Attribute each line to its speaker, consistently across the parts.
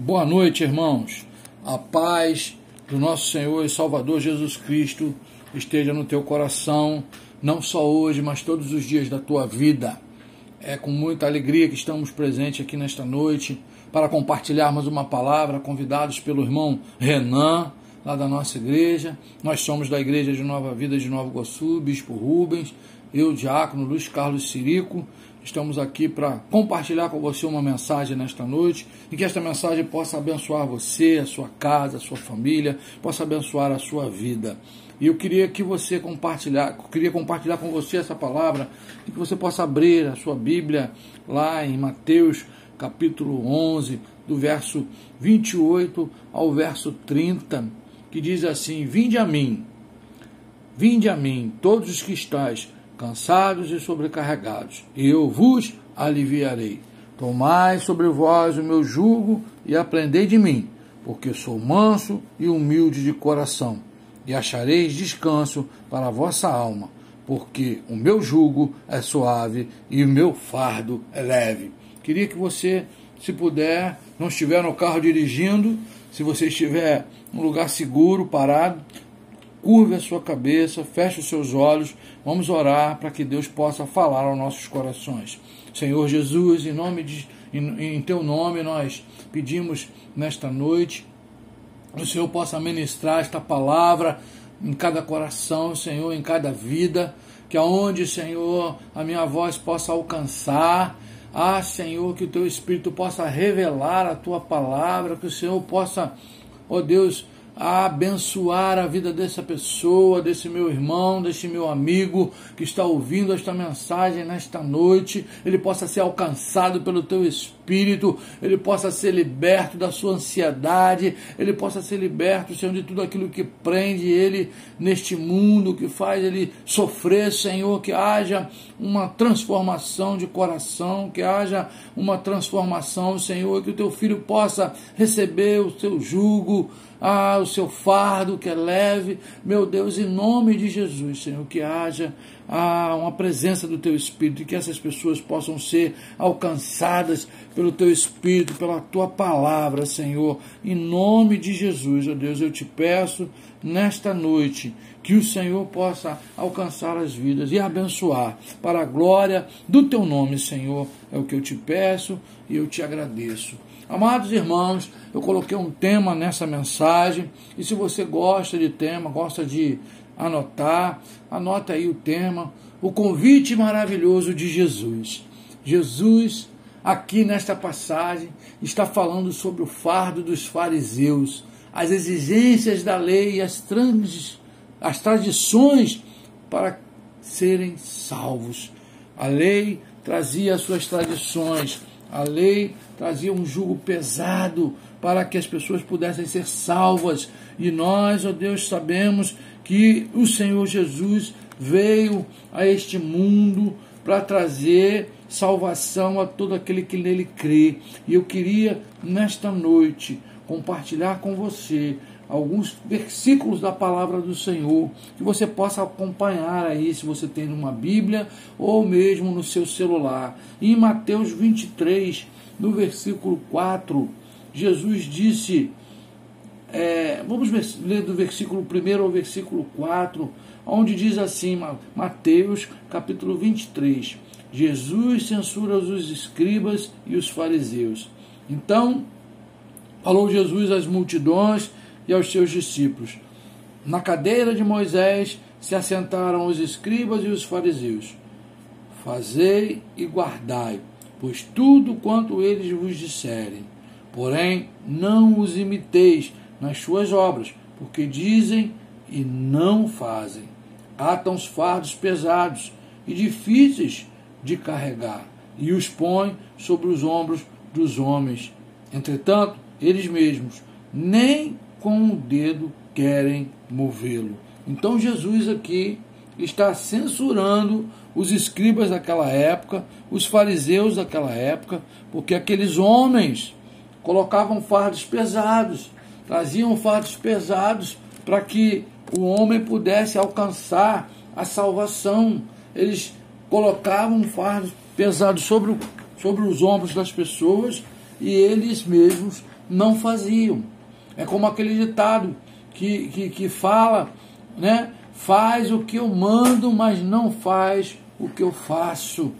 Speaker 1: Boa noite, irmãos. A paz do nosso Senhor e Salvador Jesus Cristo esteja no teu coração, não só hoje, mas todos os dias da tua vida. É com muita alegria que estamos presentes aqui nesta noite para compartilharmos uma palavra, convidados pelo irmão Renan, lá da nossa igreja. Nós somos da Igreja de Nova Vida de Nova Iguaçu, Bispo Rubens, eu, Diácono Luiz Carlos Sirico Estamos aqui para compartilhar com você uma mensagem nesta noite e que esta mensagem possa abençoar você, a sua casa, a sua família, possa abençoar a sua vida. E eu queria que você compartilhar, queria compartilhar com você essa palavra e que você possa abrir a sua Bíblia lá em Mateus capítulo 11, do verso 28 ao verso 30, que diz assim: Vinde a mim, vinde a mim, todos os que estáis cansados e sobrecarregados, e eu vos aliviarei. Tomai sobre vós o meu jugo e aprendei de mim, porque sou manso e humilde de coração, e achareis descanso para a vossa alma, porque o meu jugo é suave e o meu fardo é leve. Queria que você, se puder, não estiver no carro dirigindo, se você estiver num lugar seguro, parado, curve a sua cabeça, feche os seus olhos, vamos orar para que Deus possa falar aos nossos corações. Senhor Jesus, em nome de em, em teu nome nós pedimos nesta noite que o Senhor possa ministrar esta palavra em cada coração, Senhor, em cada vida, que aonde, Senhor, a minha voz possa alcançar, ah, Senhor, que o teu Espírito possa revelar a tua palavra, que o Senhor possa, ó oh Deus, a abençoar a vida dessa pessoa, desse meu irmão, desse meu amigo que está ouvindo esta mensagem nesta noite, ele possa ser alcançado pelo teu espírito, ele possa ser liberto da sua ansiedade, ele possa ser liberto, Senhor, de tudo aquilo que prende ele neste mundo, que faz ele sofrer, Senhor, que haja uma transformação de coração, que haja uma transformação, Senhor, que o teu filho possa receber o seu jugo, ah, o seu fardo que é leve, meu Deus, em nome de Jesus, Senhor, que haja ah, uma presença do Teu Espírito e que essas pessoas possam ser alcançadas pelo Teu Espírito, pela Tua palavra, Senhor, em nome de Jesus, ó Deus, eu te peço nesta noite que o Senhor possa alcançar as vidas e abençoar para a glória do Teu nome, Senhor, é o que eu te peço e eu te agradeço. Amados irmãos, eu coloquei um tema nessa mensagem e se você gosta de tema, gosta de anotar, anota aí o tema, o convite maravilhoso de Jesus. Jesus, aqui nesta passagem, está falando sobre o fardo dos fariseus, as exigências da lei e as, as tradições para serem salvos. A lei trazia as suas tradições, a lei trazia um jugo pesado para que as pessoas pudessem ser salvas. E nós, ó Deus, sabemos que o Senhor Jesus veio a este mundo para trazer salvação a todo aquele que nele crê. E eu queria, nesta noite, compartilhar com você alguns versículos da palavra do Senhor, que você possa acompanhar aí, se você tem numa Bíblia ou mesmo no seu celular. Em Mateus 23, no versículo 4, Jesus disse, é, vamos ler do versículo 1 ao versículo 4, onde diz assim, Mateus capítulo 23, Jesus censura os escribas e os fariseus. Então, falou Jesus às multidões e aos seus discípulos. Na cadeira de Moisés se assentaram os escribas e os fariseus. Fazei e guardai, pois tudo quanto eles vos disserem. Porém, não os imiteis nas suas obras, porque dizem e não fazem. Atam os fardos pesados e difíceis de carregar, e os põem sobre os ombros dos homens. Entretanto, eles mesmos nem com o dedo querem movê-lo. Então Jesus aqui está censurando os escribas daquela época, os fariseus daquela época, porque aqueles homens colocavam fardos pesados, traziam fardos pesados para que o homem pudesse alcançar a salvação. Eles colocavam fardos pesados sobre, sobre os ombros das pessoas e eles mesmos não faziam. É como aquele ditado que, que, que fala, né? Faz o que eu mando, mas não faz o que eu faço.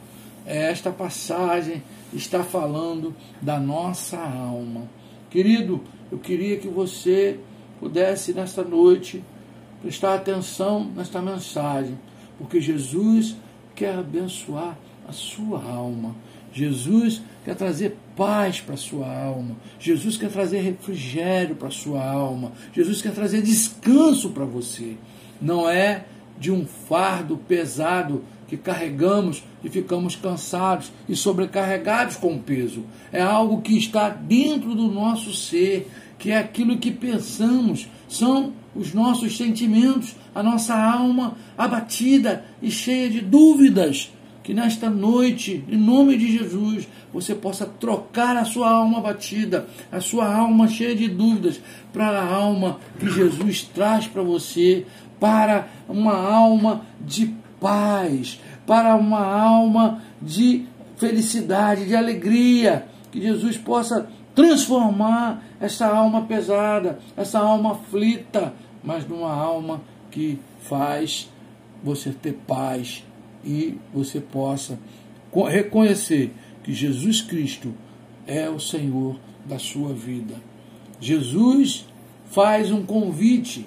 Speaker 1: Esta passagem está falando da nossa alma. Querido, eu queria que você pudesse nesta noite prestar atenção nesta mensagem, porque Jesus quer abençoar a sua alma. Jesus quer trazer paz para a sua alma. Jesus quer trazer refrigério para a sua alma. Jesus quer trazer descanso para você. Não é de um fardo pesado que carregamos e ficamos cansados e sobrecarregados com o peso. É algo que está dentro do nosso ser, que é aquilo que pensamos, são os nossos sentimentos, a nossa alma abatida e cheia de dúvidas. Que nesta noite, em nome de Jesus, você possa trocar a sua alma abatida, a sua alma cheia de dúvidas, para a alma que Jesus traz para você, para uma alma de paz, para uma alma de felicidade, de alegria. Que Jesus possa transformar essa alma pesada, essa alma aflita, mas numa alma que faz você ter paz e você possa reconhecer que Jesus Cristo é o Senhor da sua vida. Jesus faz um convite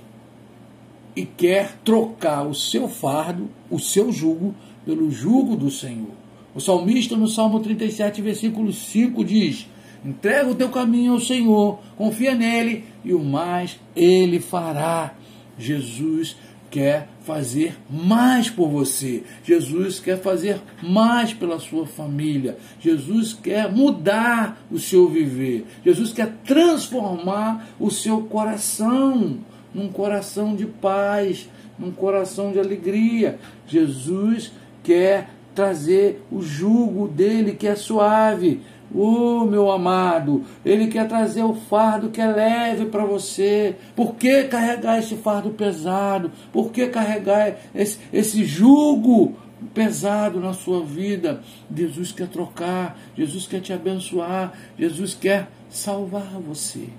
Speaker 1: e quer trocar o seu fardo, o seu jugo, pelo jugo do Senhor. O salmista, no Salmo 37, versículo 5, diz: Entrega o teu caminho ao Senhor, confia nele e o mais ele fará. Jesus quer fazer mais por você. Jesus quer fazer mais pela sua família. Jesus quer mudar o seu viver. Jesus quer transformar o seu coração num coração de paz, num coração de alegria. Jesus quer trazer o jugo dele que é suave. Oh, meu amado, Ele quer trazer o fardo que é leve para você. Por que carregar esse fardo pesado? Por que carregar esse, esse jugo pesado na sua vida? Jesus quer trocar, Jesus quer te abençoar, Jesus quer salvar você.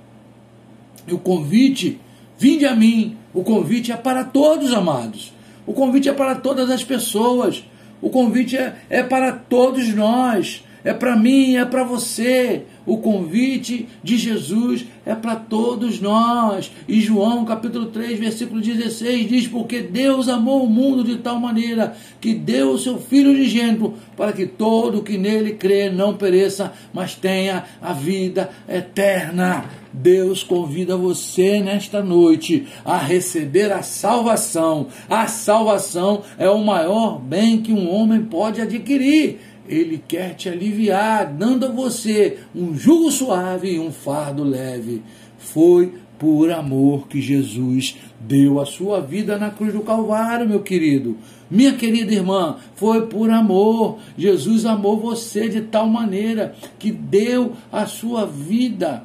Speaker 1: E o convite Vinde a mim. O convite é para todos, amados. O convite é para todas as pessoas. O convite é, é para todos nós. É para mim, é para você. O convite de Jesus é para todos nós. E João capítulo 3, versículo 16 diz: Porque Deus amou o mundo de tal maneira que deu o seu Filho unigênito para que todo que nele crê não pereça, mas tenha a vida eterna. Deus convida você nesta noite a receber a salvação. A salvação é o maior bem que um homem pode adquirir. Ele quer te aliviar, dando a você um jugo suave e um fardo leve. Foi por amor que Jesus deu a sua vida na cruz do Calvário, meu querido. Minha querida irmã, foi por amor. Jesus amou você de tal maneira que deu a sua vida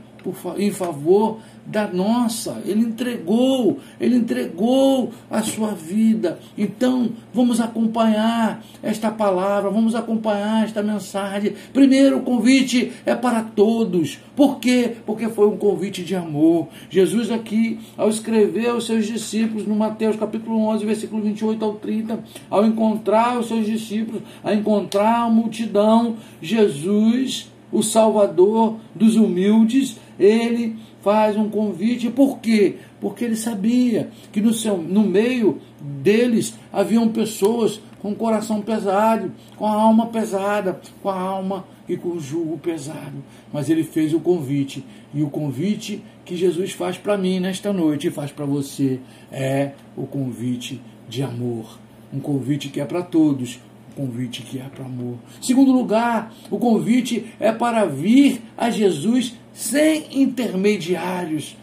Speaker 1: em favor da nossa. Ele entregou, ele entregou a sua vida. Então, vamos acompanhar esta palavra, vamos acompanhar esta mensagem. Primeiro, o convite é para todos. Por quê? Porque foi um convite de amor. Jesus aqui, ao escrever aos seus discípulos no Mateus capítulo 11, versículo 28 ao 30, ao encontrar os seus discípulos, a encontrar a multidão, Jesus, o Salvador dos humildes, ele faz um convite. Por quê? Porque ele sabia que no, seu, no meio deles haviam pessoas com o coração pesado, com a alma pesada, com a alma e com o jugo pesado. Mas ele fez o convite. E o convite que Jesus faz para mim nesta noite e faz para você é o convite de amor. Um convite que é para todos, um convite que é para amor. Segundo lugar, o convite é para vir a Jesus sem intermediários.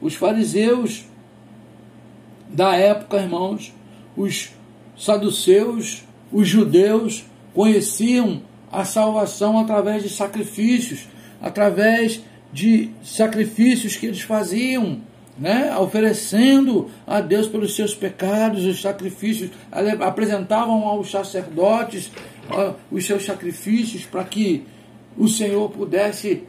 Speaker 1: Os fariseus da época, irmãos, os saduceus, os judeus conheciam a salvação através de sacrifícios, através de sacrifícios que eles faziam, né, oferecendo a Deus pelos seus pecados, os sacrifícios, apresentavam aos sacerdotes os seus sacrifícios para que o Senhor pudesse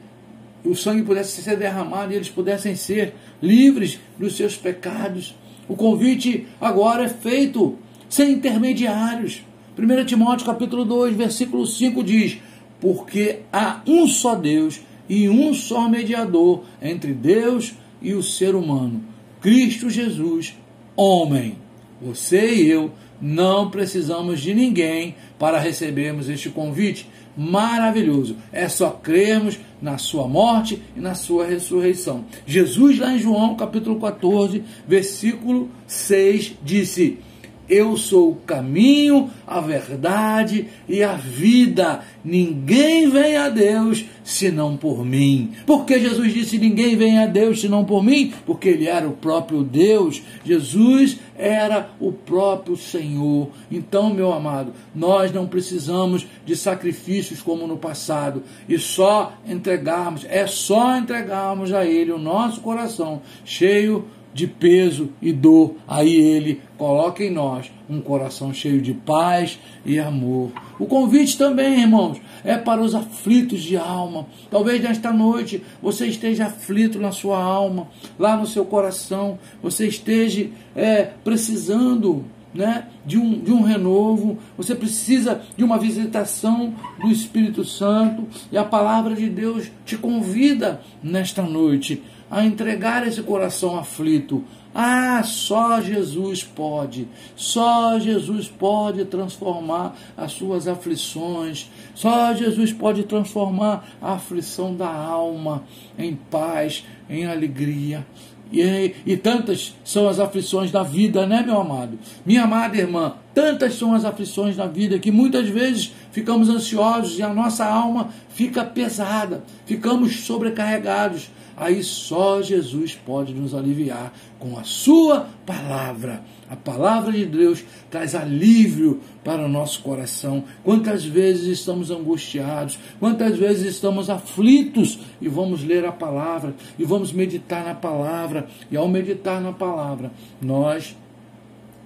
Speaker 1: o sangue pudesse ser derramado e eles pudessem ser livres dos seus pecados. O convite agora é feito sem intermediários. 1 Timóteo capítulo 2, versículo 5 diz: Porque há um só Deus e um só mediador entre Deus e o ser humano, Cristo Jesus, homem. Você e eu não precisamos de ninguém para recebermos este convite maravilhoso. É só crermos na sua morte e na sua ressurreição. Jesus, lá em João capítulo 14, versículo 6, disse: eu sou o caminho, a verdade e a vida. Ninguém vem a Deus senão por mim. Porque Jesus disse: Ninguém vem a Deus senão por mim? Porque ele era o próprio Deus. Jesus era o próprio Senhor. Então, meu amado, nós não precisamos de sacrifícios como no passado e só entregarmos, é só entregarmos a Ele o nosso coração cheio de peso e dor, aí ele coloca em nós um coração cheio de paz e amor. O convite também, irmãos, é para os aflitos de alma. Talvez nesta noite você esteja aflito na sua alma, lá no seu coração, você esteja é, precisando né, de, um, de um renovo, você precisa de uma visitação do Espírito Santo, e a palavra de Deus te convida nesta noite a entregar esse coração aflito. Ah, só Jesus pode, só Jesus pode transformar as suas aflições, só Jesus pode transformar a aflição da alma em paz, em alegria. E, e, tantas são as aflições da vida, né, meu amado? Minha amada irmã, tantas são as aflições da vida que muitas vezes ficamos ansiosos e a nossa alma fica pesada, ficamos sobrecarregados aí só Jesus pode nos aliviar com a Sua palavra. A palavra de Deus traz alívio para o nosso coração. Quantas vezes estamos angustiados, quantas vezes estamos aflitos, e vamos ler a palavra, e vamos meditar na palavra, e ao meditar na palavra, nós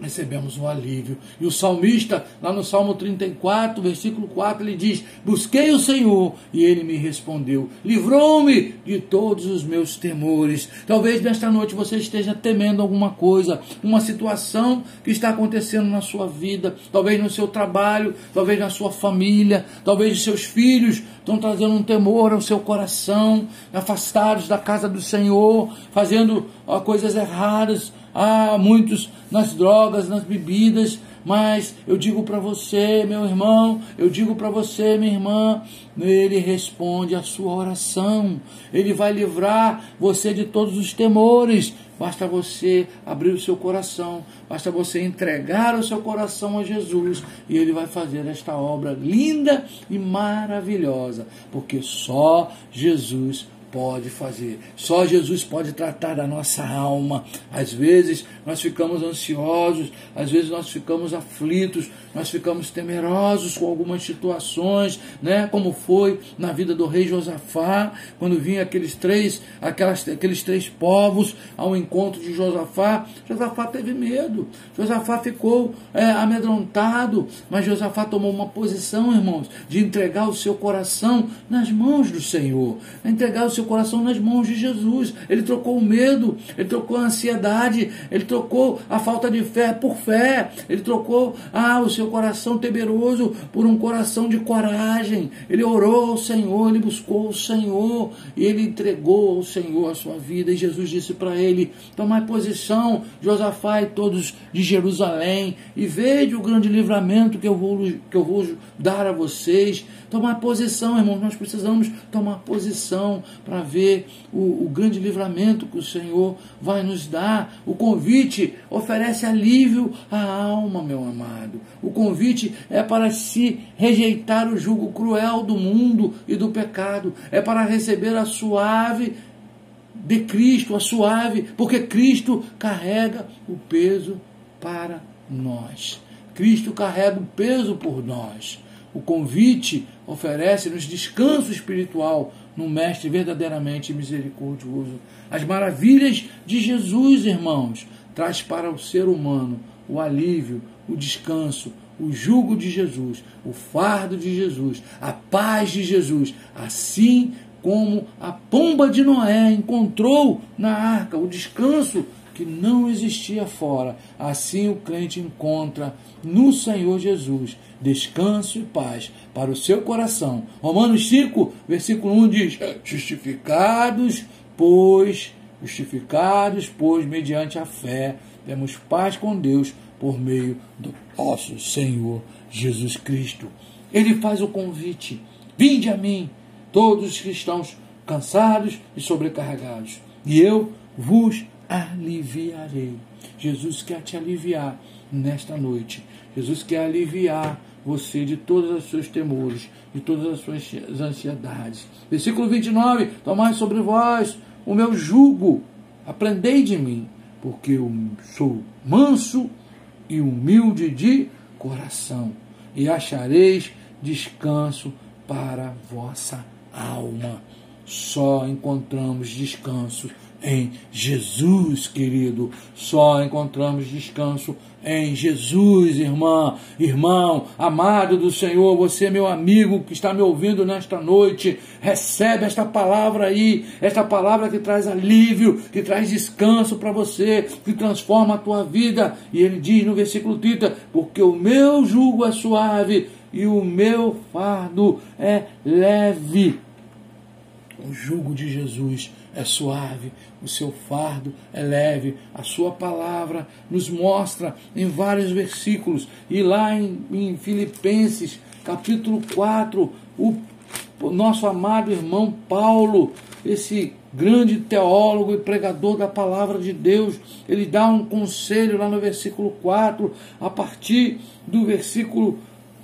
Speaker 1: recebemos um alívio. E o salmista, lá no Salmo 34, versículo 4, ele diz: Busquei o Senhor e ele me respondeu, livrou-me de todos os meus temores. Talvez nesta noite você esteja temendo alguma coisa, uma situação que está acontecendo na sua vida, talvez no seu trabalho, talvez na sua família, talvez os seus filhos estão trazendo um temor ao seu coração, afastados da casa do Senhor, fazendo coisas erradas Há muitos nas drogas, nas bebidas, mas eu digo para você, meu irmão, eu digo para você, minha irmã, ele responde a sua oração. Ele vai livrar você de todos os temores. Basta você abrir o seu coração, basta você entregar o seu coração a Jesus e ele vai fazer esta obra linda e maravilhosa, porque só Jesus pode fazer. Só Jesus pode tratar da nossa alma. Às vezes nós ficamos ansiosos, às vezes nós ficamos aflitos, nós ficamos temerosos com algumas situações, né? Como foi na vida do rei Josafá, quando vinha aqueles três, aquelas, aqueles três povos ao encontro de Josafá. Josafá teve medo, Josafá ficou é, amedrontado, mas Josafá tomou uma posição, irmãos, de entregar o seu coração nas mãos do Senhor, entregar o seu coração nas mãos de Jesus. Ele trocou o medo, ele trocou a ansiedade, ele trocou a falta de fé por fé, ele trocou ah, o seu seu coração temeroso por um coração de coragem. Ele orou ao Senhor, ele buscou o Senhor, e ele entregou ao Senhor a sua vida. E Jesus disse para ele: Tomai posição, Josafá e todos de Jerusalém, e veja o grande livramento que eu vou, que eu vou dar a vocês. Tomar posição, irmãos, nós precisamos tomar posição para ver o, o grande livramento que o Senhor vai nos dar. O convite oferece alívio à alma, meu amado. O convite é para se rejeitar o jugo cruel do mundo e do pecado. É para receber a suave de Cristo, a suave, porque Cristo carrega o peso para nós. Cristo carrega o peso por nós. O convite oferece-nos descanso espiritual no Mestre verdadeiramente misericordioso. As maravilhas de Jesus, irmãos, traz para o ser humano o alívio, o descanso, o jugo de Jesus, o fardo de Jesus, a paz de Jesus. Assim como a pomba de Noé encontrou na arca o descanso que não existia fora. Assim o crente encontra no Senhor Jesus descanso e paz para o seu coração. Romanos 5, versículo 1 diz: Justificados, pois, justificados, pois, mediante a fé, temos paz com Deus por meio do nosso Senhor Jesus Cristo. Ele faz o convite: Vinde a mim, todos os cristãos cansados e sobrecarregados, e eu vos aliviarei. Jesus quer te aliviar nesta noite. Jesus quer aliviar você de todos os seus temores, de todas as suas ansiedades. Versículo 29: Tomai sobre vós o meu jugo, aprendei de mim, porque eu sou manso e humilde de coração, e achareis descanso para vossa alma. Só encontramos descanso em Jesus, querido. Só encontramos descanso em Jesus, irmã, irmão, amado do Senhor, você, meu amigo que está me ouvindo nesta noite, recebe esta palavra aí, esta palavra que traz alívio, que traz descanso para você, que transforma a tua vida. E ele diz no versículo 30: Porque o meu jugo é suave e o meu fardo é leve. O jugo de Jesus é suave, o seu fardo é leve. A sua palavra nos mostra em vários versículos. E lá em, em Filipenses, capítulo 4, o, o nosso amado irmão Paulo, esse grande teólogo e pregador da palavra de Deus, ele dá um conselho lá no versículo 4, a partir do versículo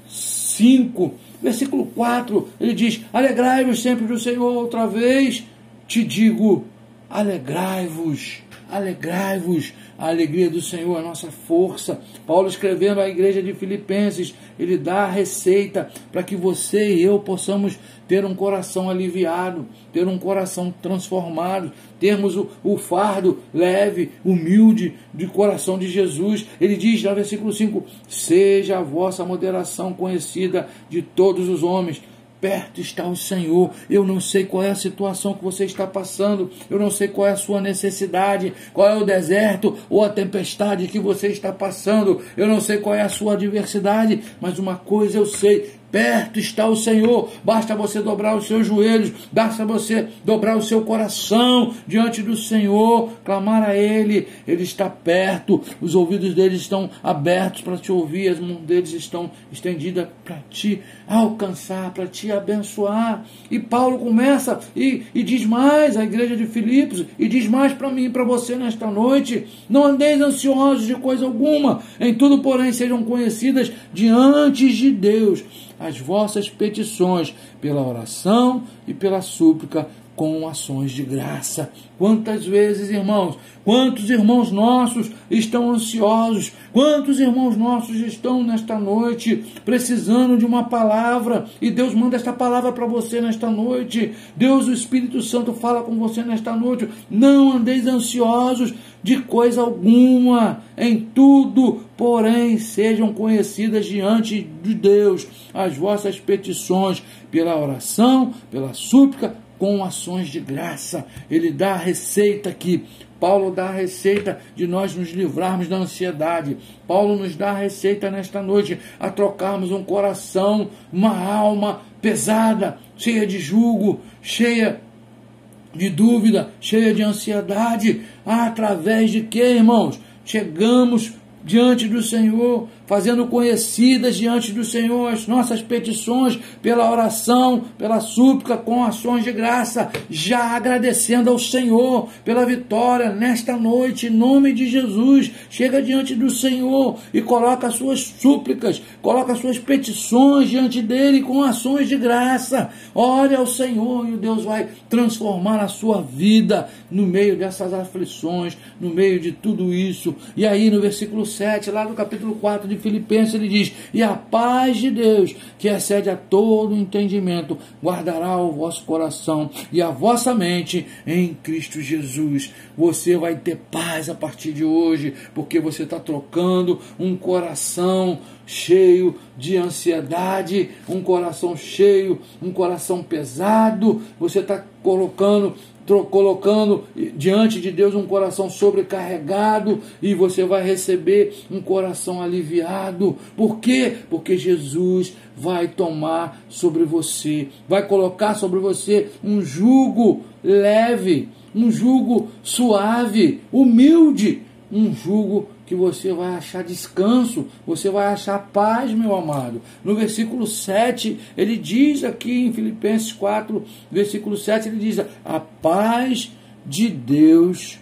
Speaker 1: 5. Versículo 4, ele diz: Alegrai-vos sempre do Senhor outra vez te digo: alegrai-vos, alegrai-vos. A alegria do Senhor a nossa força. Paulo escrevendo à igreja de Filipenses, ele dá a receita para que você e eu possamos ter um coração aliviado, ter um coração transformado, termos o, o fardo leve, humilde de coração de Jesus. Ele diz no versículo 5: Seja a vossa moderação conhecida de todos os homens Perto está o Senhor. Eu não sei qual é a situação que você está passando. Eu não sei qual é a sua necessidade, qual é o deserto ou a tempestade que você está passando. Eu não sei qual é a sua adversidade, mas uma coisa eu sei: Perto está o Senhor, basta você dobrar os seus joelhos, basta você dobrar o seu coração diante do Senhor, clamar a Ele, Ele está perto, os ouvidos dele estão abertos para te ouvir, as mãos deles estão estendidas para te alcançar, para te abençoar. E Paulo começa e, e diz mais à igreja de Filipos, e diz mais para mim e para você nesta noite: não andeis ansiosos de coisa alguma, em tudo, porém, sejam conhecidas diante de Deus as vossas petições pela oração e pela súplica com ações de graça. Quantas vezes, irmãos, quantos irmãos nossos estão ansiosos, quantos irmãos nossos estão nesta noite precisando de uma palavra e Deus manda esta palavra para você nesta noite. Deus, o Espírito Santo, fala com você nesta noite. Não andeis ansiosos de coisa alguma, em tudo, porém, sejam conhecidas diante de Deus as vossas petições pela oração, pela súplica com ações de graça. Ele dá a receita aqui. Paulo dá a receita de nós nos livrarmos da ansiedade. Paulo nos dá a receita nesta noite a trocarmos um coração, uma alma pesada, cheia de julgo, cheia de dúvida, cheia de ansiedade. Através de que, irmãos? Chegamos diante do Senhor, fazendo conhecidas diante do Senhor as nossas petições pela oração, pela súplica, com ações de graça, já agradecendo ao Senhor pela vitória nesta noite, em nome de Jesus. Chega diante do Senhor e coloca as suas súplicas, coloca as suas petições diante dele com ações de graça. Ore ao Senhor e Deus vai transformar a sua vida no meio dessas aflições, no meio de tudo isso. E aí no versículo 7, lá do capítulo 4 de de Filipenses, ele diz: E a paz de Deus, que excede a todo entendimento, guardará o vosso coração e a vossa mente em Cristo Jesus. Você vai ter paz a partir de hoje, porque você está trocando um coração cheio de ansiedade, um coração cheio, um coração pesado. Você está colocando colocando diante de Deus um coração sobrecarregado e você vai receber um coração aliviado. Por quê? Porque Jesus vai tomar sobre você, vai colocar sobre você um jugo leve, um jugo suave, humilde, um jugo que você vai achar descanso, você vai achar paz, meu amado. No versículo 7, ele diz aqui em Filipenses 4, versículo 7, ele diz: A paz de Deus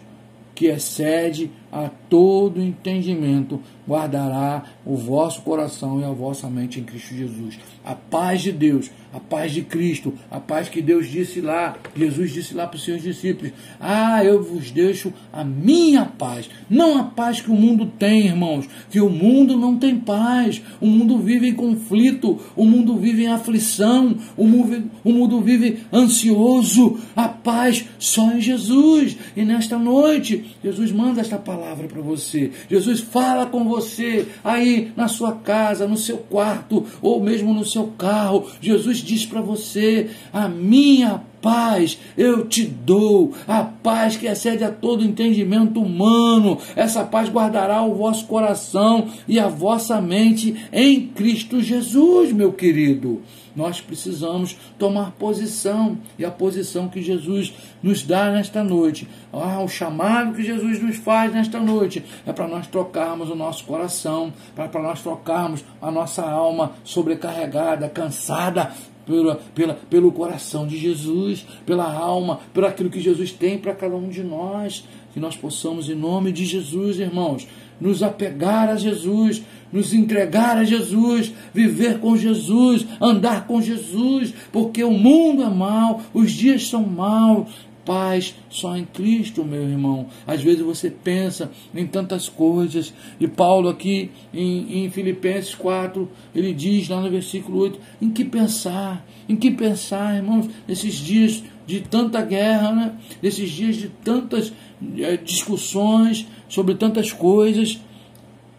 Speaker 1: que excede a todo entendimento, guardará o vosso coração e a vossa mente em Cristo Jesus. A paz de Deus, a paz de Cristo, a paz que Deus disse lá, Jesus disse lá para os seus discípulos: Ah, eu vos deixo a minha paz. Não a paz que o mundo tem, irmãos, que o mundo não tem paz. O mundo vive em conflito, o mundo vive em aflição, o mundo, o mundo vive ansioso. A paz só em Jesus. E nesta noite, Jesus manda esta palavra para você. Jesus fala com você aí na sua casa, no seu quarto ou mesmo no seu carro. Jesus diz para você: A minha paz eu te dou, a paz que excede a todo entendimento humano. Essa paz guardará o vosso coração e a vossa mente em Cristo Jesus, meu querido. Nós precisamos tomar posição e a posição que Jesus nos dá nesta noite. Ah, o chamado que Jesus nos faz nesta noite é para nós trocarmos o nosso coração, para nós trocarmos a nossa alma sobrecarregada, cansada, pela, pela, pelo coração de Jesus, pela alma, por aquilo que Jesus tem para cada um de nós. Que nós possamos, em nome de Jesus, irmãos, nos apegar a Jesus, nos entregar a Jesus, viver com Jesus, andar com Jesus, porque o mundo é mau, os dias são maus, paz só em Cristo, meu irmão. Às vezes você pensa em tantas coisas, e Paulo aqui em, em, Filipenses 4, ele diz lá no versículo 8, em que pensar, em que pensar, irmãos, nesses dias de tanta guerra, né? nesses dias de tantas é, discussões sobre tantas coisas.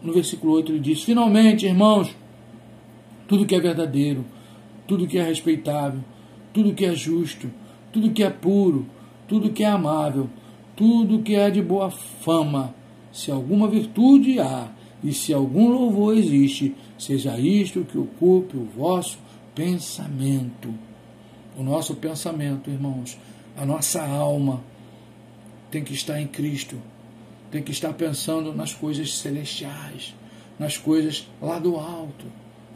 Speaker 1: No versículo 8 ele diz, finalmente, irmãos, tudo que é verdadeiro, tudo que é respeitável, tudo que é justo, tudo que é puro, tudo que é amável, tudo que é de boa fama, se alguma virtude há e se algum louvor existe, seja isto que ocupe o vosso pensamento. O nosso pensamento, irmãos, a nossa alma tem que estar em Cristo, tem que estar pensando nas coisas celestiais, nas coisas lá do alto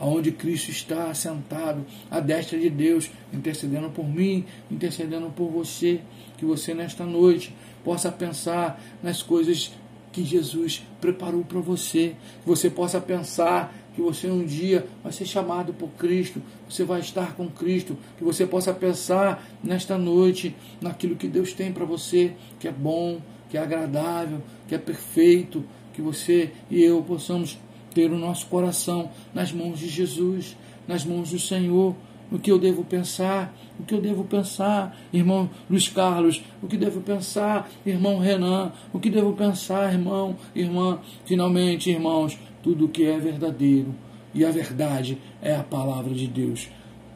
Speaker 1: aonde Cristo está sentado à destra de Deus, intercedendo por mim, intercedendo por você, que você nesta noite possa pensar nas coisas que Jesus preparou para você, que você possa pensar que você um dia vai ser chamado por Cristo, você vai estar com Cristo, que você possa pensar nesta noite naquilo que Deus tem para você, que é bom, que é agradável, que é perfeito, que você e eu possamos ter o nosso coração nas mãos de Jesus, nas mãos do Senhor. O que eu devo pensar? O que eu devo pensar, irmão Luiz Carlos? O que devo pensar, irmão Renan? O que devo pensar, irmão, irmã? Finalmente, irmãos, tudo o que é verdadeiro e a verdade é a palavra de Deus.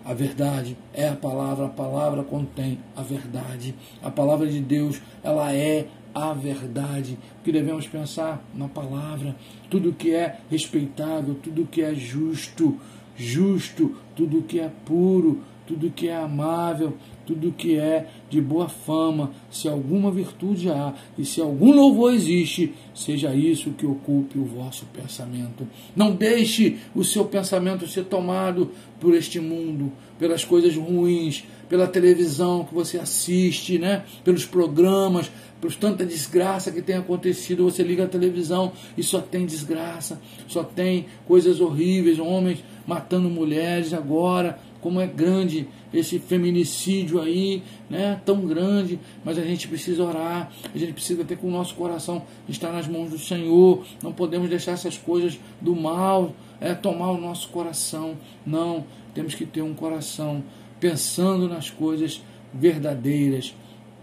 Speaker 1: A verdade é a palavra, a palavra contém a verdade. A palavra de Deus, ela é a verdade, que devemos pensar na palavra, tudo que é respeitável, tudo que é justo, justo, tudo que é puro, tudo que é amável, tudo que é de boa fama, se alguma virtude há e se algum louvor existe, seja isso que ocupe o vosso pensamento. Não deixe o seu pensamento ser tomado por este mundo, pelas coisas ruins, pela televisão que você assiste, né? pelos programas, por tanta desgraça que tem acontecido. Você liga a televisão e só tem desgraça, só tem coisas horríveis, homens matando mulheres agora, como é grande esse feminicídio aí, né? Tão grande, mas a gente precisa orar, a gente precisa ter com o nosso coração estar nas mãos do Senhor. Não podemos deixar essas coisas do mal é, tomar o nosso coração. Não, temos que ter um coração pensando nas coisas verdadeiras.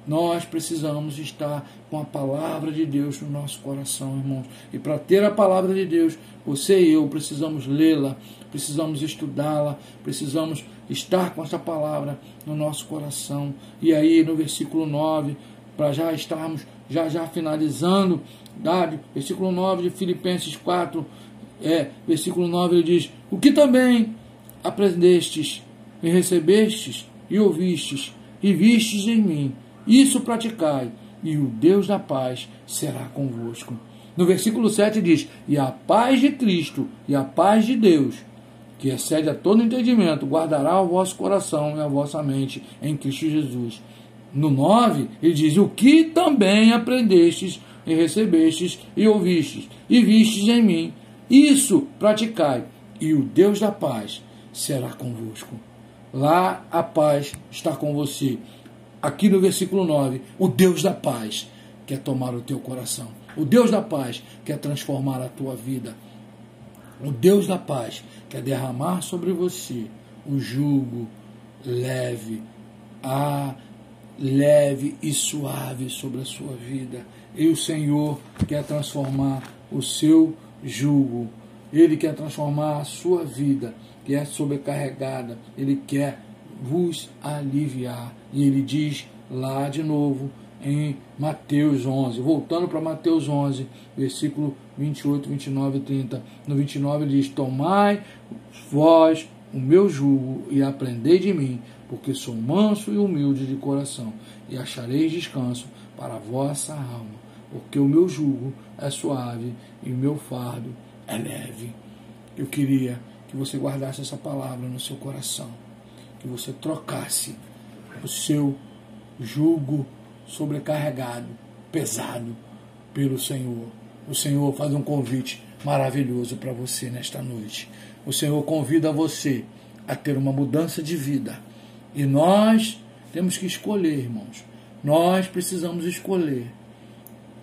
Speaker 1: Nós precisamos estar com a palavra de Deus no nosso coração, irmãos. E para ter a palavra de Deus, você e eu precisamos lê-la, precisamos estudá-la, precisamos estar com essa palavra no nosso coração. E aí, no versículo 9, para já estarmos já já finalizando, dado, versículo 9 de Filipenses 4, é, versículo 9 ele diz: O que também aprendestes e recebestes e ouvistes e vistes em mim, isso praticai, e o Deus da paz será convosco. No versículo 7 diz: E a paz de Cristo e a paz de Deus, que excede a todo entendimento, guardará o vosso coração e a vossa mente em Cristo Jesus. No 9, ele diz: O que também aprendestes e recebestes e ouvistes e vistes em mim, isso praticai, e o Deus da paz será convosco. Lá a paz está com você. Aqui no versículo 9, o Deus da paz quer tomar o teu coração. O Deus da paz quer transformar a tua vida. O Deus da paz quer derramar sobre você o jugo leve, a leve e suave sobre a sua vida. E o Senhor quer transformar o seu jugo. Ele quer transformar a sua vida, que é sobrecarregada. Ele quer vos aliviar. E ele diz lá de novo em Mateus 11, voltando para Mateus 11, versículo 28, 29 e 30. No 29 ele diz: Tomai vós o meu jugo e aprendei de mim, porque sou manso e humilde de coração, e achareis descanso para a vossa alma, porque o meu jugo é suave e o meu fardo é leve. Eu queria que você guardasse essa palavra no seu coração, que você trocasse o seu jugo sobrecarregado, pesado, pelo Senhor. O Senhor faz um convite maravilhoso para você nesta noite. O Senhor convida você a ter uma mudança de vida. E nós temos que escolher, irmãos. Nós precisamos escolher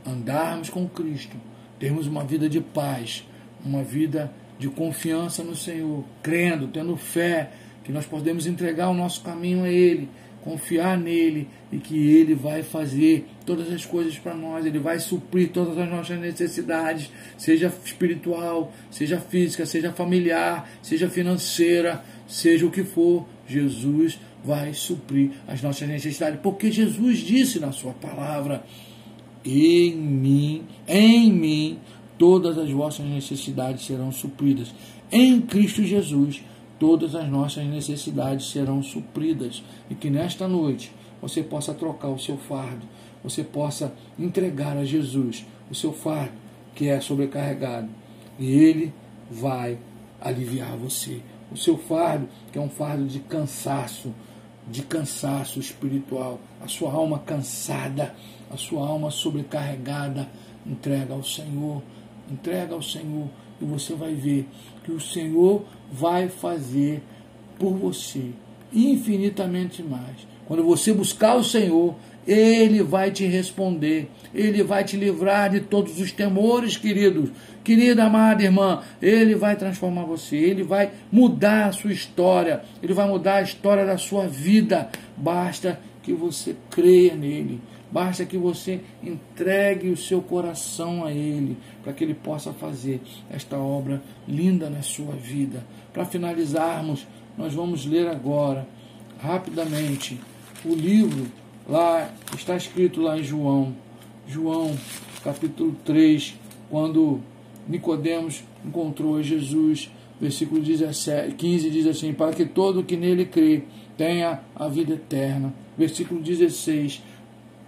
Speaker 1: andarmos com Cristo, termos uma vida de paz, uma vida de confiança no Senhor, crendo, tendo fé que nós podemos entregar o nosso caminho a Ele, confiar nele e que ele vai fazer todas as coisas para nós, ele vai suprir todas as nossas necessidades, seja espiritual, seja física, seja familiar, seja financeira, seja o que for, Jesus vai suprir as nossas necessidades, porque Jesus disse na sua palavra: em mim, em mim, todas as vossas necessidades serão supridas. Em Cristo Jesus, todas as nossas necessidades serão supridas. E que nesta noite você possa trocar o seu fardo, você possa entregar a Jesus o seu fardo que é sobrecarregado. E Ele vai aliviar você. O seu fardo, que é um fardo de cansaço, de cansaço espiritual, a sua alma cansada, a sua alma sobrecarregada, entrega ao Senhor, entrega ao Senhor e você vai ver que o Senhor vai fazer por você infinitamente mais. Quando você buscar o Senhor, Ele vai te responder, Ele vai te livrar de todos os temores, queridos. Querida amada irmã, Ele vai transformar você, Ele vai mudar a sua história, Ele vai mudar a história da sua vida. Basta que você creia nele. Basta que você entregue o seu coração a Ele, para que Ele possa fazer esta obra linda na sua vida. Para finalizarmos, nós vamos ler agora, rapidamente, o livro lá, está escrito lá em João, João capítulo 3, quando Nicodemos encontrou Jesus, versículo 17, 15 diz assim, para que todo que nele crê tenha a vida eterna. Versículo 16,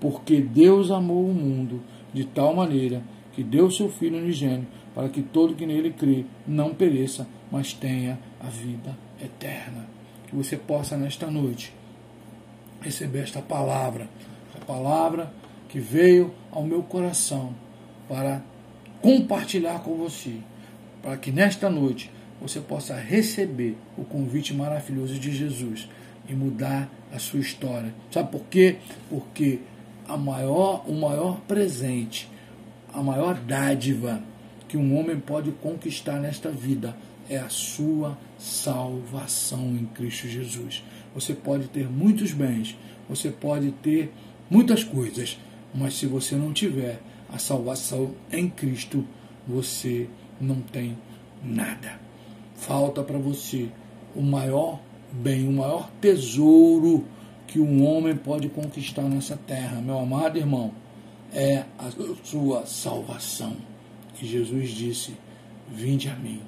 Speaker 1: porque Deus amou o mundo de tal maneira que deu seu Filho unigênito, para que todo que nele crê não pereça, mas tenha a vida eterna. Que você possa nesta noite receber esta palavra, a palavra que veio ao meu coração para compartilhar com você, para que nesta noite você possa receber o convite maravilhoso de Jesus e mudar a sua história. Sabe por quê? Porque a maior, o maior presente, a maior dádiva que um homem pode conquistar nesta vida é a sua salvação em Cristo Jesus. Você pode ter muitos bens, você pode ter muitas coisas, mas se você não tiver a salvação em Cristo, você não tem nada. Falta para você o maior bem, o maior tesouro que um homem pode conquistar nessa terra, meu amado irmão, é a sua salvação. E Jesus disse: Vinde a mim,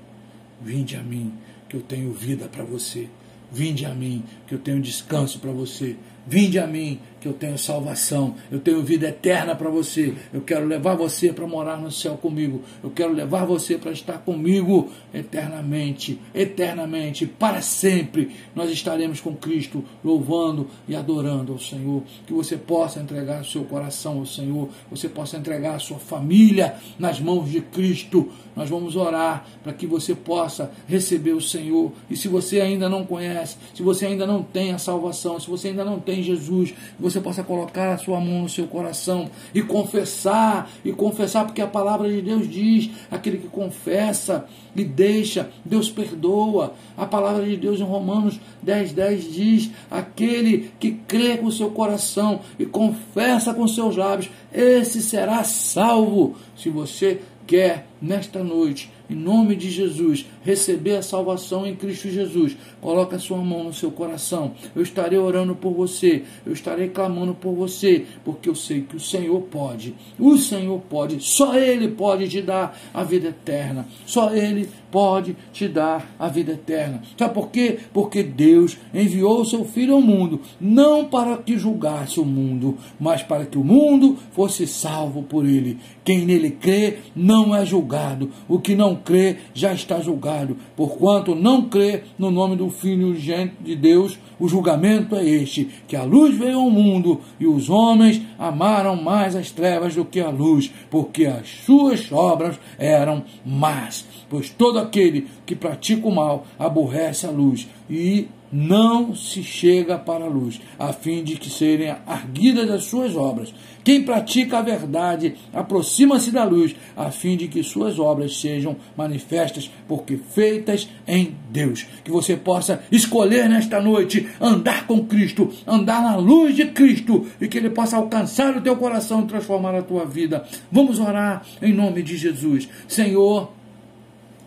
Speaker 1: vinde a mim, que eu tenho vida para você. Vinde a mim, que eu tenho descanso para você. Vinde a mim, que eu tenho salvação, eu tenho vida eterna para você. Eu quero levar você para morar no céu comigo. Eu quero levar você para estar comigo eternamente, eternamente, para sempre. Nós estaremos com Cristo, louvando e adorando ao Senhor. Que você possa entregar seu coração ao Senhor, você possa entregar a sua família nas mãos de Cristo. Nós vamos orar para que você possa receber o Senhor. E se você ainda não conhece, se você ainda não tem a salvação, se você ainda não tem Jesus, você você possa colocar a sua mão no seu coração e confessar, e confessar, porque a palavra de Deus diz: aquele que confessa e deixa, Deus perdoa. A palavra de Deus em Romanos 10, 10 diz: aquele que crê com o seu coração e confessa com seus lábios, esse será salvo. Se você quer nesta noite em nome de Jesus, receber a salvação em Cristo Jesus, coloque a sua mão no seu coração. Eu estarei orando por você, eu estarei clamando por você, porque eu sei que o Senhor pode. O Senhor pode, só Ele pode te dar a vida eterna. Só Ele pode te dar a vida eterna. Sabe por quê? Porque Deus enviou o seu Filho ao mundo, não para que julgasse o mundo, mas para que o mundo fosse salvo por ele. Quem nele crê não é julgado. O que não crê já está julgado. Porquanto não crê no nome do Filho de Deus, o julgamento é este: que a luz veio ao mundo e os homens amaram mais as trevas do que a luz, porque as suas obras eram más. Pois todo aquele que pratica o mal aborrece a luz e não se chega para a luz, a fim de que serem arguidas as suas obras. Quem pratica a verdade aproxima-se da luz, a fim de que suas obras sejam manifestas, porque feitas em Deus. Que você possa escolher nesta noite andar com Cristo, andar na luz de Cristo, e que Ele possa alcançar o teu coração e transformar a tua vida. Vamos orar em nome de Jesus. Senhor,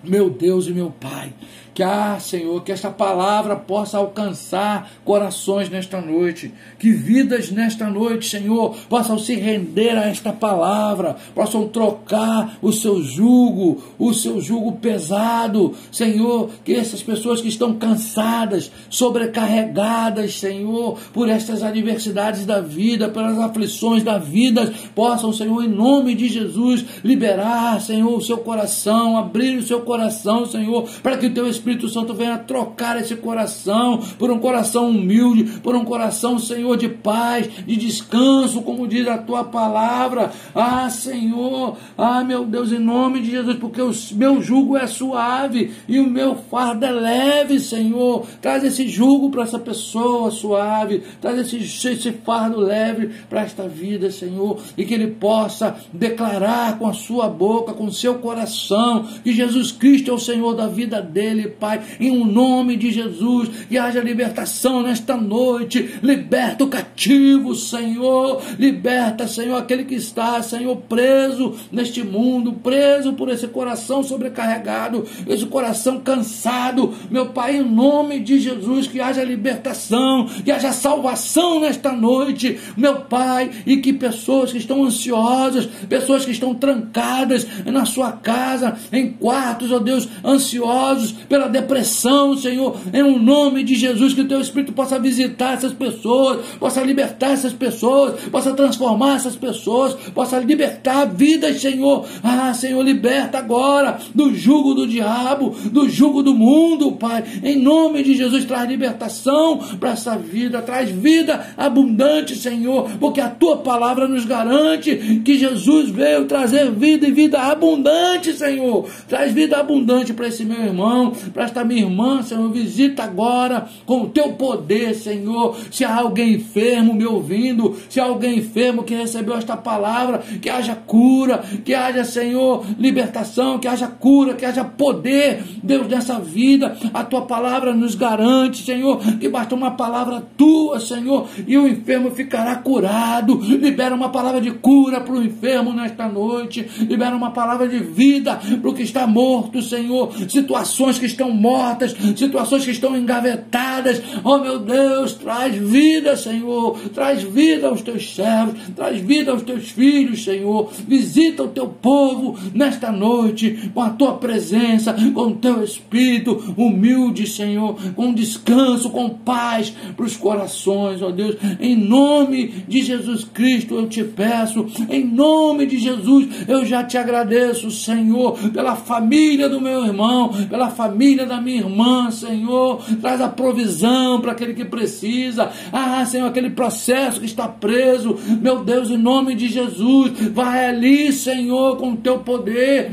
Speaker 1: meu Deus e meu Pai. Que, ah, Senhor, que esta palavra possa alcançar corações nesta noite. Que vidas nesta noite, Senhor, possam se render a esta palavra, possam trocar o seu jugo, o seu jugo pesado. Senhor, que essas pessoas que estão cansadas, sobrecarregadas, Senhor, por estas adversidades da vida, pelas aflições da vida, possam, Senhor, em nome de Jesus, liberar, Senhor, o seu coração, abrir o seu coração, Senhor, para que o teu Espírito Espírito Santo venha trocar esse coração por um coração humilde, por um coração, Senhor, de paz, de descanso, como diz a tua palavra. Ah, Senhor, ah, meu Deus, em nome de Jesus, porque o meu jugo é suave e o meu fardo é leve, Senhor. Traz esse jugo para essa pessoa suave, traz esse, esse fardo leve para esta vida, Senhor, e que ele possa declarar com a sua boca, com o seu coração, que Jesus Cristo é o Senhor da vida dele, Pai, em um nome de Jesus, que haja libertação nesta noite, liberta o cativo, Senhor, liberta, Senhor, aquele que está, Senhor, preso neste mundo, preso por esse coração sobrecarregado, esse coração cansado, meu Pai, em nome de Jesus, que haja libertação, que haja salvação nesta noite, meu Pai, e que pessoas que estão ansiosas, pessoas que estão trancadas na sua casa, em quartos, ó Deus, ansiosos pela depressão, Senhor, em um nome de Jesus, que o teu Espírito possa visitar essas pessoas, possa libertar essas pessoas, possa transformar essas pessoas, possa libertar vidas, Senhor. Ah, Senhor, liberta agora do jugo do diabo, do jugo do mundo, Pai. Em nome de Jesus, traz libertação para essa vida, traz vida abundante, Senhor, porque a tua palavra nos garante que Jesus veio trazer vida e vida abundante, Senhor. Traz vida abundante para esse meu irmão, para esta minha irmã, Senhor. Visita agora com o teu poder, Senhor. Se há alguém enfermo me ouvindo, se há alguém enfermo que recebeu esta palavra, que haja cura, que haja, Senhor, libertação, que haja cura, que haja poder, Deus, nessa vida. A tua palavra nos garante, Senhor, que basta uma palavra tua, Senhor, e o enfermo ficará curado. Libera uma palavra de cura para o enfermo nesta noite. Libera uma palavra de vida para o que está morto, Senhor. Situações que estão mortas, situações que estão engavetadas. Oh, meu Deus, traz vida, Senhor. Traz vida aos teus servos, traz vida aos teus filhos, Senhor. Visita o teu povo nesta noite com a tua presença, com o teu espírito humilde, Senhor, com descanso, com paz para os corações, ó Deus. Em nome de Jesus Cristo eu te peço, em nome de Jesus eu já te agradeço, Senhor, pela família do meu irmão, pela família da minha irmã, Senhor. Traz a provisão para aquele que precisa. Ah, Senhor, aquele processo que está preso, meu Deus, em nome de Jesus, vai ali, Senhor, com o teu poder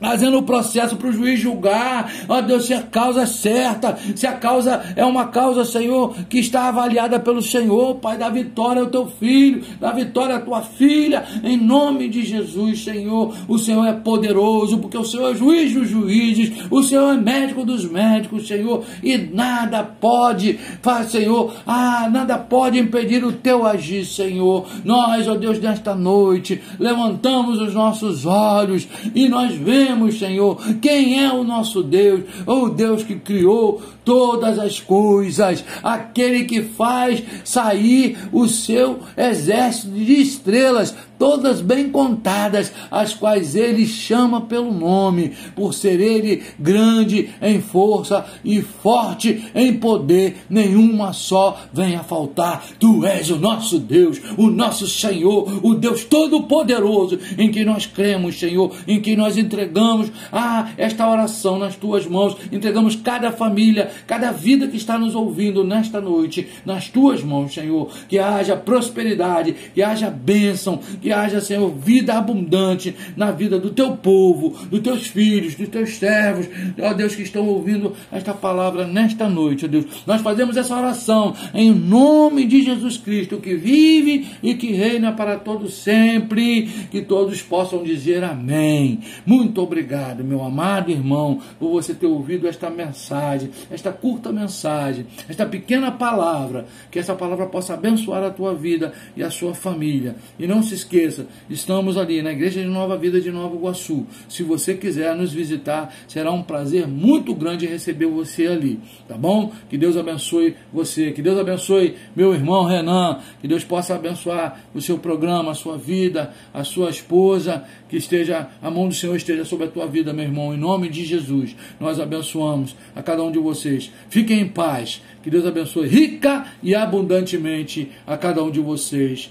Speaker 1: fazendo o processo para o juiz julgar, ó Deus, se a causa é certa, se a causa é uma causa, Senhor, que está avaliada pelo Senhor, Pai, da vitória ao teu filho, da vitória à tua filha, em nome de Jesus, Senhor, o Senhor é poderoso, porque o Senhor é juiz dos juízes, o Senhor é médico dos médicos, Senhor, e nada pode, faz, Senhor, ah, nada pode impedir o teu agir, Senhor. Nós, ó Deus, nesta noite, levantamos os nossos olhos e nós vemos Senhor, quem é o nosso Deus, o Deus que criou todas as coisas, aquele que faz sair o seu exército de estrelas, todas bem contadas, as quais ele chama pelo nome, por ser ele grande em força e forte em poder, nenhuma só venha faltar. Tu és o nosso Deus, o nosso Senhor, o Deus Todo-Poderoso, em que nós cremos, Senhor, em que nós entregamos ah, esta oração nas tuas mãos, entregamos cada família, cada vida que está nos ouvindo nesta noite nas tuas mãos, Senhor. Que haja prosperidade, que haja bênção, que haja, Senhor, vida abundante na vida do teu povo, dos teus filhos, dos teus servos, ó Deus, que estão ouvindo esta palavra nesta noite, ó Deus. Nós fazemos essa oração em nome de Jesus Cristo, que vive e que reina para todos sempre, que todos possam dizer amém. Muito obrigado, meu amado irmão, por você ter ouvido esta mensagem, esta curta mensagem, esta pequena palavra, que essa palavra possa abençoar a tua vida e a sua família. E não se esqueça, estamos ali na Igreja de Nova Vida de Nova Iguaçu. Se você quiser nos visitar, será um prazer muito grande receber você ali, tá bom? Que Deus abençoe você, que Deus abençoe meu irmão Renan, que Deus possa abençoar o seu programa, a sua vida, a sua esposa, que esteja a mão do Senhor esteja sobre a tua vida, meu irmão, em nome de Jesus. Nós abençoamos a cada um de vocês. Fiquem em paz. Que Deus abençoe rica e abundantemente a cada um de vocês.